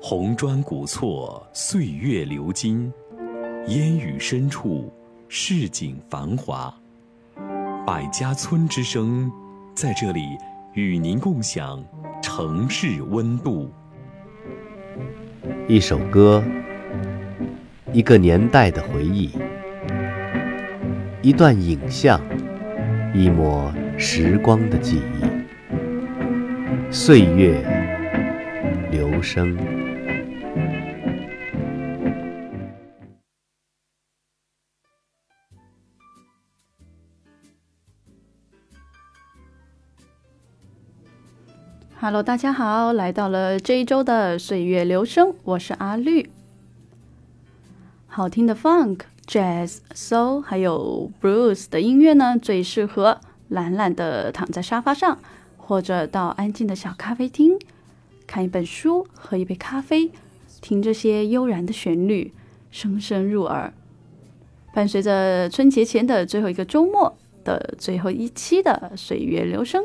红砖古厝，岁月流金；烟雨深处，市井繁华。百家村之声，在这里与您共享城市温度。一首歌，一个年代的回忆，一段影像，一抹时光的记忆，岁月流声。Hello，大家好，来到了这一周的岁月流声，我是阿绿。好听的 Funk、Jazz、Soul 还有 Blues 的音乐呢，最适合懒懒的躺在沙发上，或者到安静的小咖啡厅，看一本书，喝一杯咖啡，听这些悠然的旋律，声声入耳。伴随着春节前的最后一个周末的最后一期的岁月流声。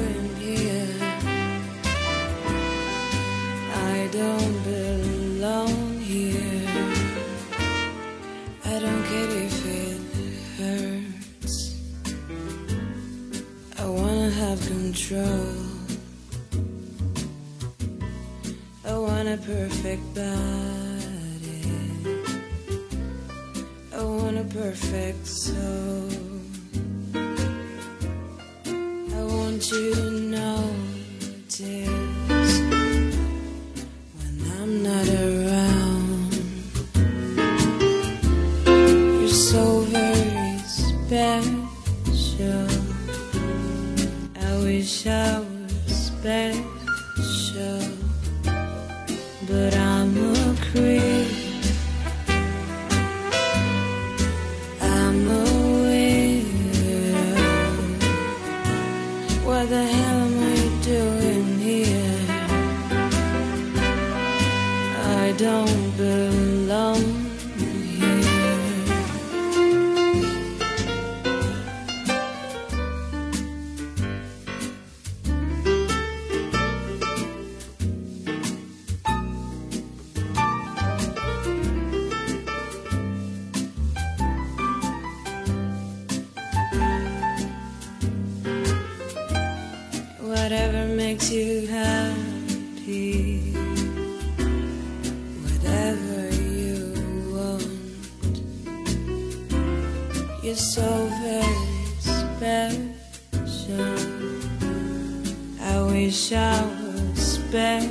control. I want a perfect body. I want a perfect soul. I want you to notice You're so very special. I wish I was special,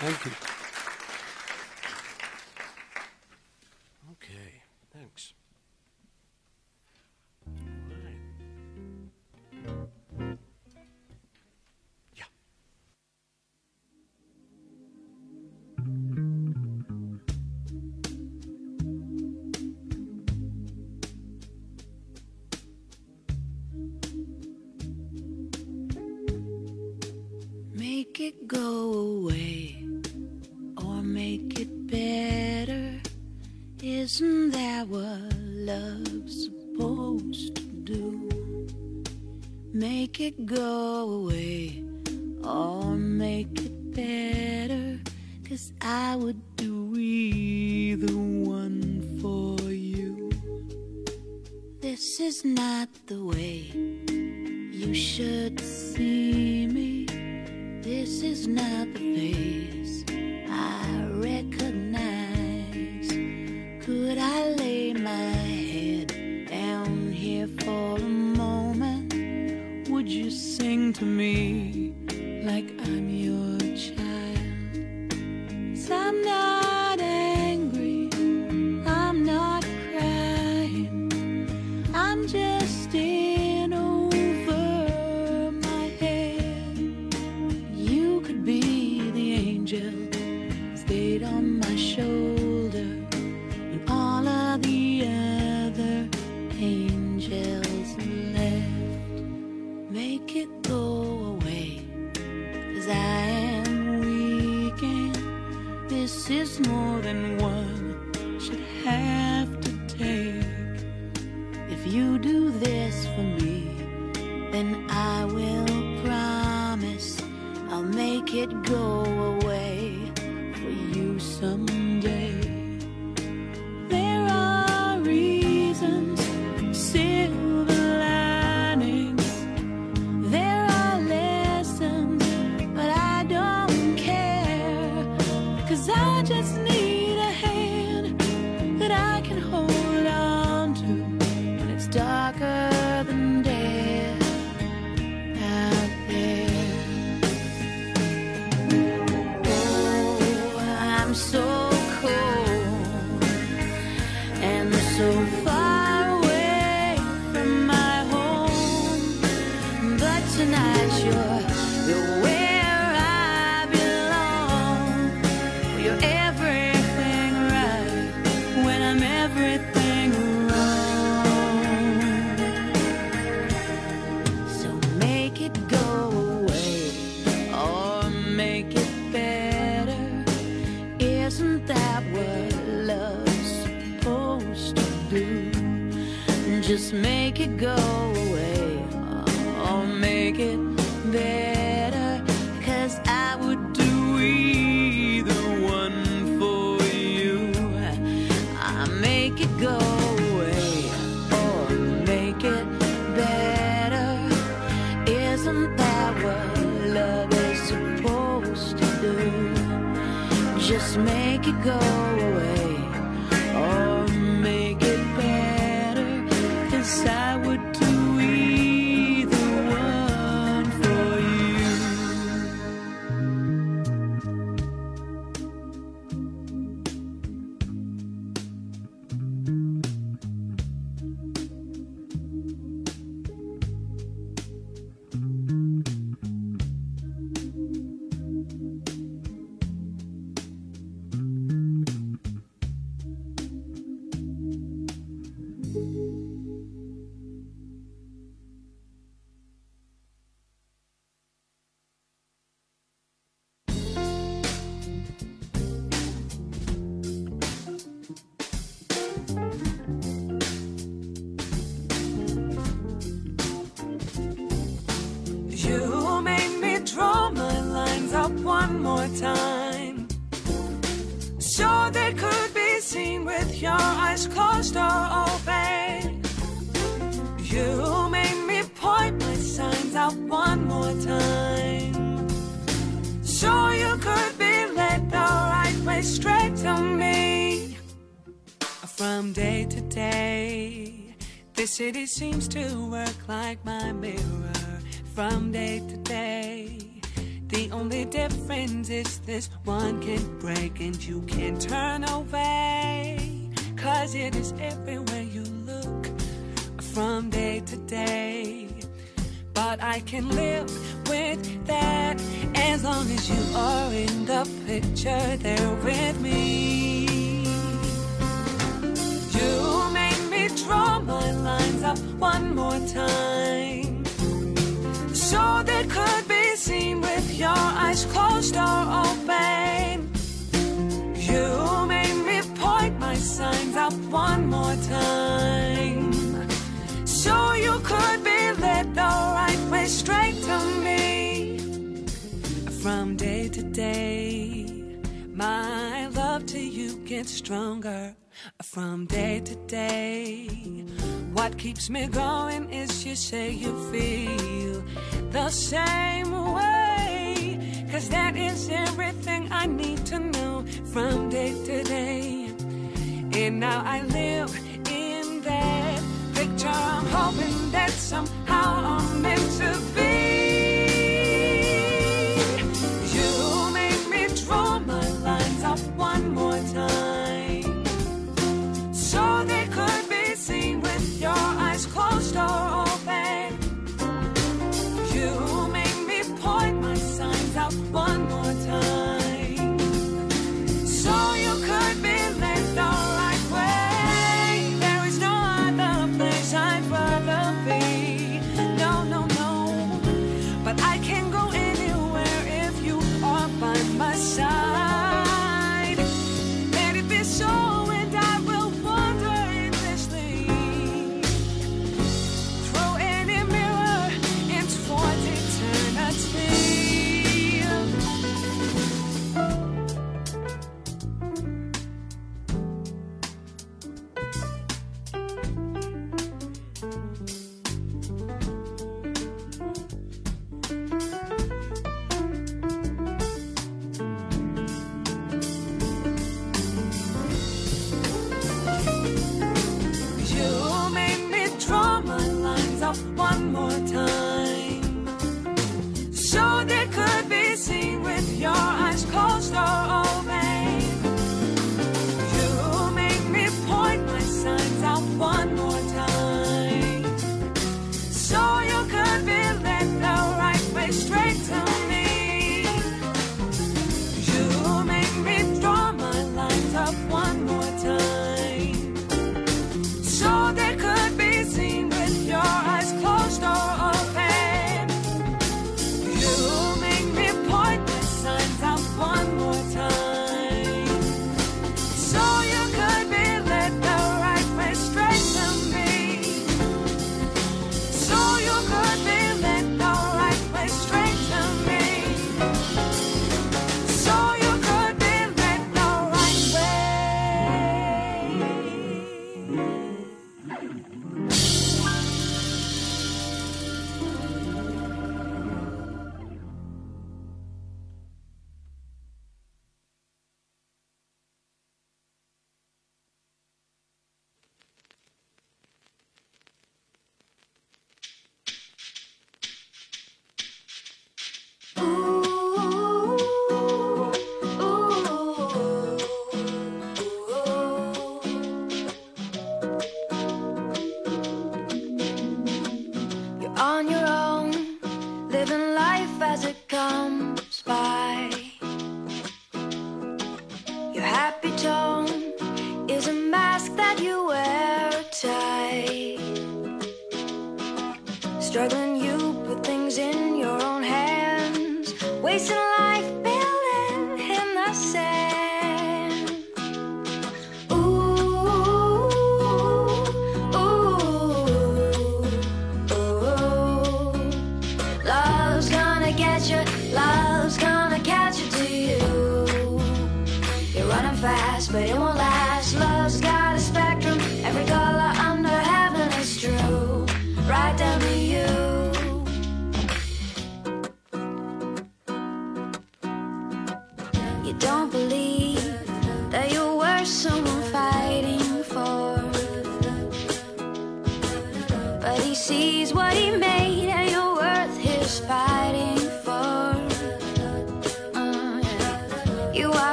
Thank you. Make it go away or make it better. Cause I would do either one for you. I make it go away or make it better. Isn't that what love is supposed to do? Just make it go city seems to work like my mirror. From day to day, the only difference is this one can break and you can't turn away. Cause it is everywhere you look from day to day. But I can live with that as long as you are in the picture there with me. Your eyes closed or open. You made me point my signs up one more time. So you could be led the right way straight to me. From day to day, my love to you gets stronger. From day to day, what keeps me going is you say you feel the same way. Cause that is everything I need to know from day to day. And now I live in that picture. I'm hoping that somehow I'm meant to be.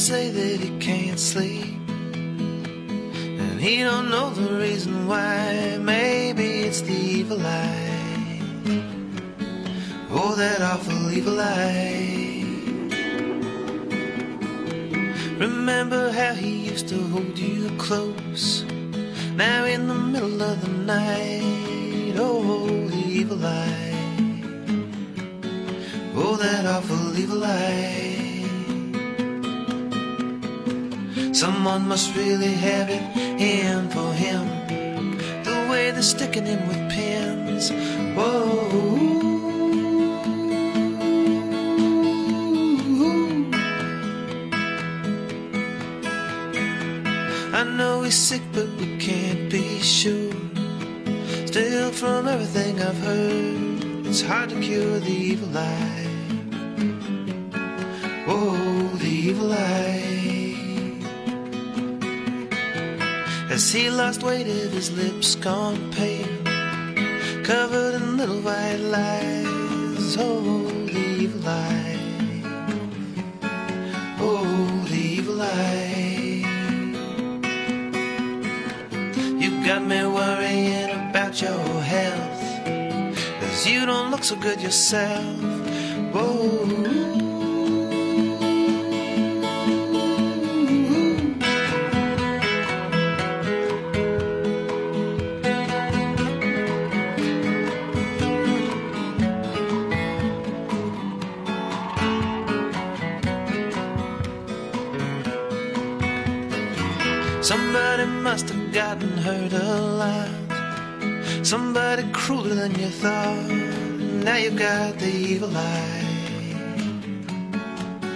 Say that he can't sleep. And he don't know the reason why. Maybe it's the evil eye. Oh, that awful evil eye. Remember how he used to hold you close. Now in the middle of the night. Oh, the evil eye. Oh, that awful evil eye. Someone must really have it in for him. The way they're sticking him with pins. Whoa. I know he's sick, but we can't be sure. Still, from everything I've heard, it's hard to cure the evil eye. As he lost weight of his lips gone pale, covered in little white lies. Oh, evil eye. Oh, evil eye. You got me worrying about your health. Cause you don't look so good yourself. Whoa. Somebody must have gotten hurt alive. Somebody crueler than you thought. Now you've got the evil eye.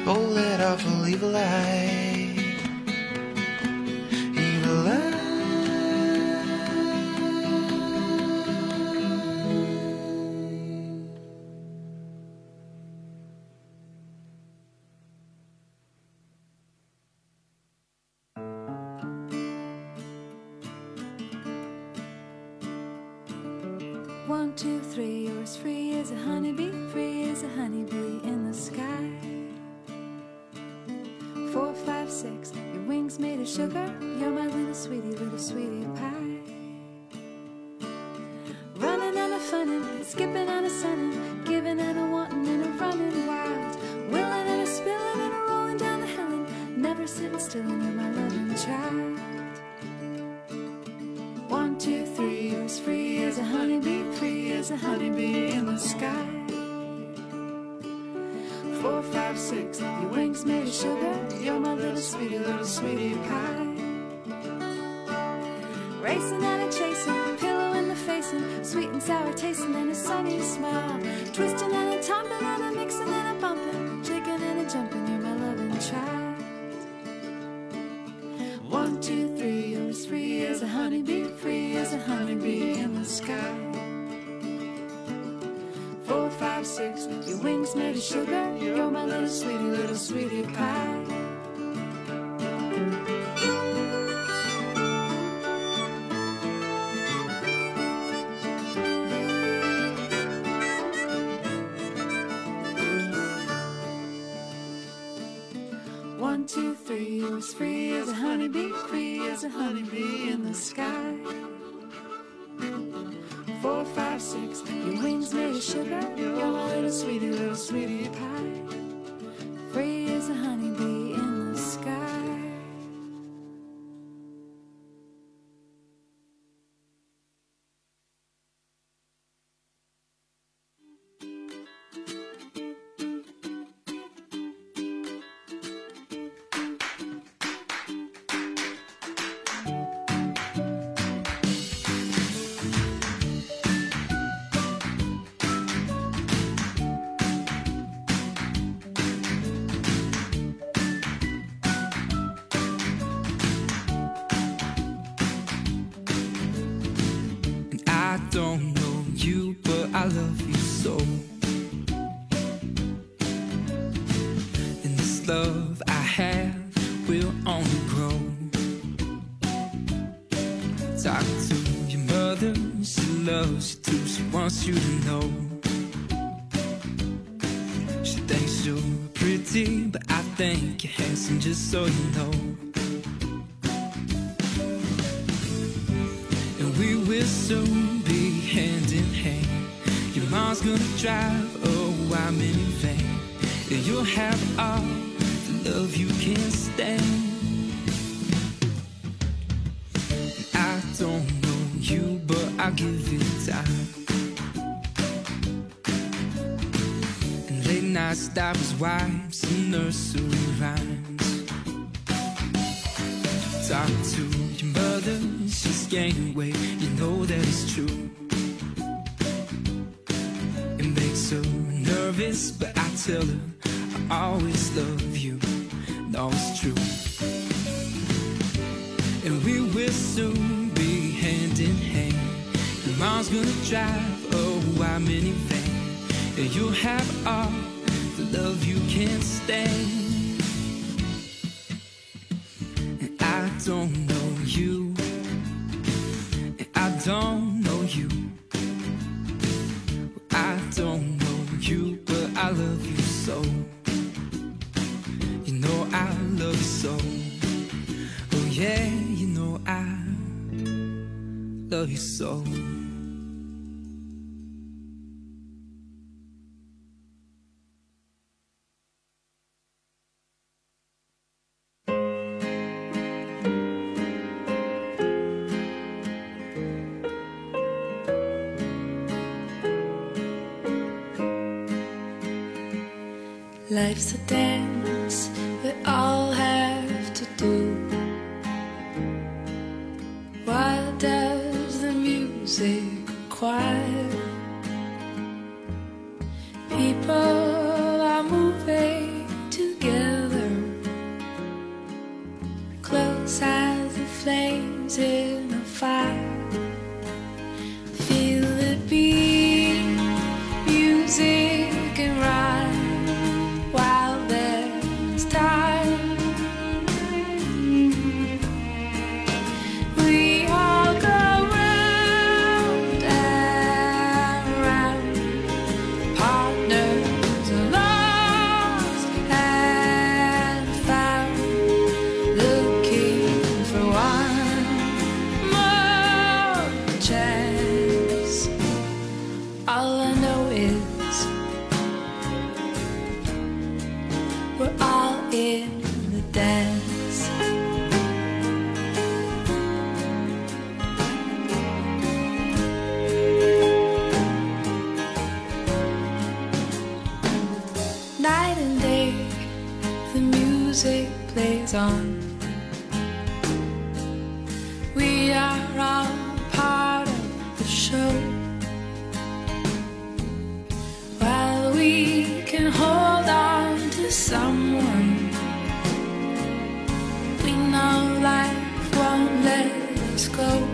Oh, that awful evil eye. A honeybee in the sky. Four, five, six, your wings made of sugar, you're my little sweetie, little sweetie pie. Racing and a chasing, pillow in the facing, sweet and sour tasting and a sunny smile. Twisting and a tumbling and a mixing and a bumping, six, your wings made of sugar, you're my little sweetie, little sweetie pie. One, two, three, you're as free as a honeybee, free as a honeybee in the sky. Four, five, six, your wings sugar, you're my little sweetie, little sweetie pie. Free as a honeybee Talk to your mother, she loves you too, she wants you to know. She thinks you're pretty, but I think you're handsome, just so you know. And we will soon be hand in hand. Your mom's gonna drive a white minivan. And you'll have all the love you can stand. Stoppers, wipes, and nursery rhymes. Talk to your mother, she's gaining weight. You know that it's true. It makes her nervous, but I tell her I always love you. No, it's true. And we will soon be hand in hand. Your mom's gonna drive a white minivan, and you'll have all love you can't stand. And I don't know you. And I don't know you. I don't know you, but I love you so. You know I love you so. Oh yeah, you know I love you so. night and day the music plays on. We are all part of the show. While we can hold on to someone, we know life won't let us go.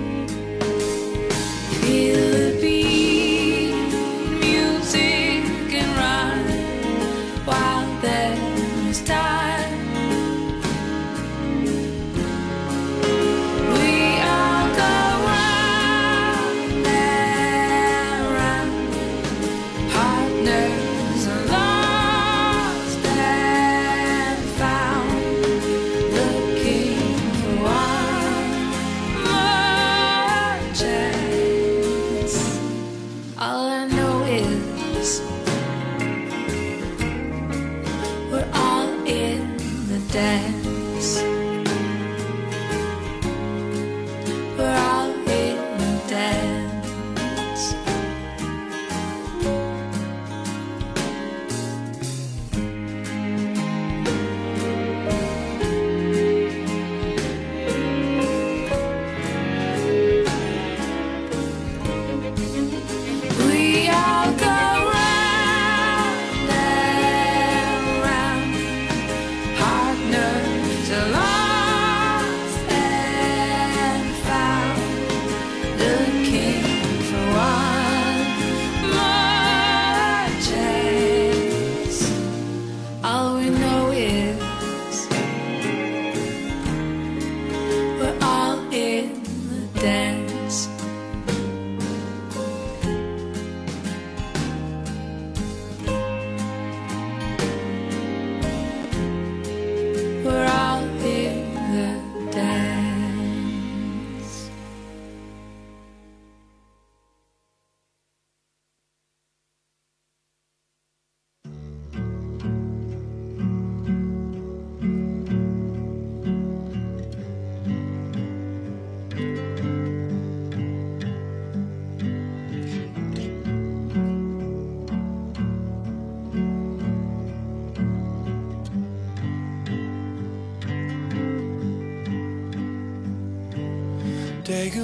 dance.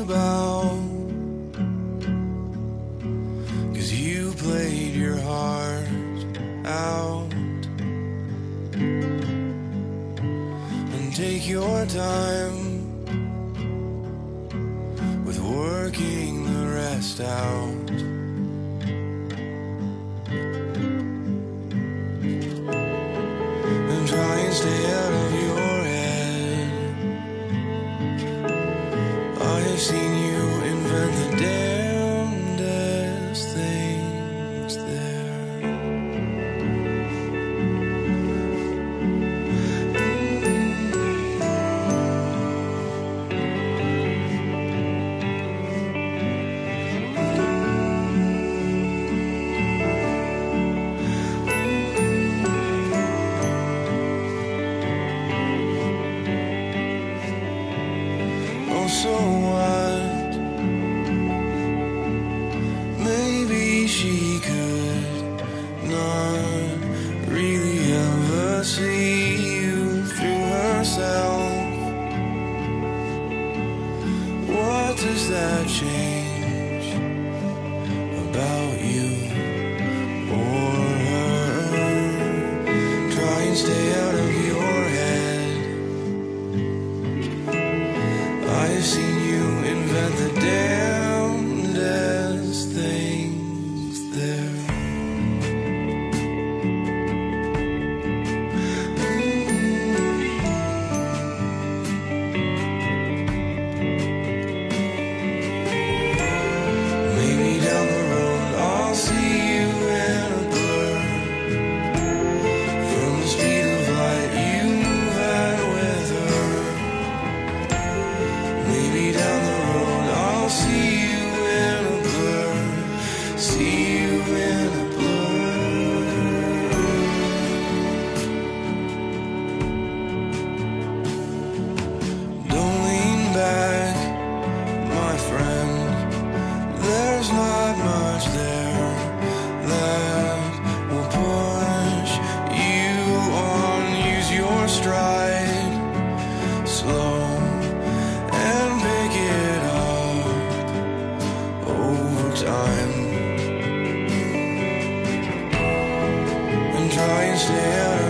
about seen you invent the day. Try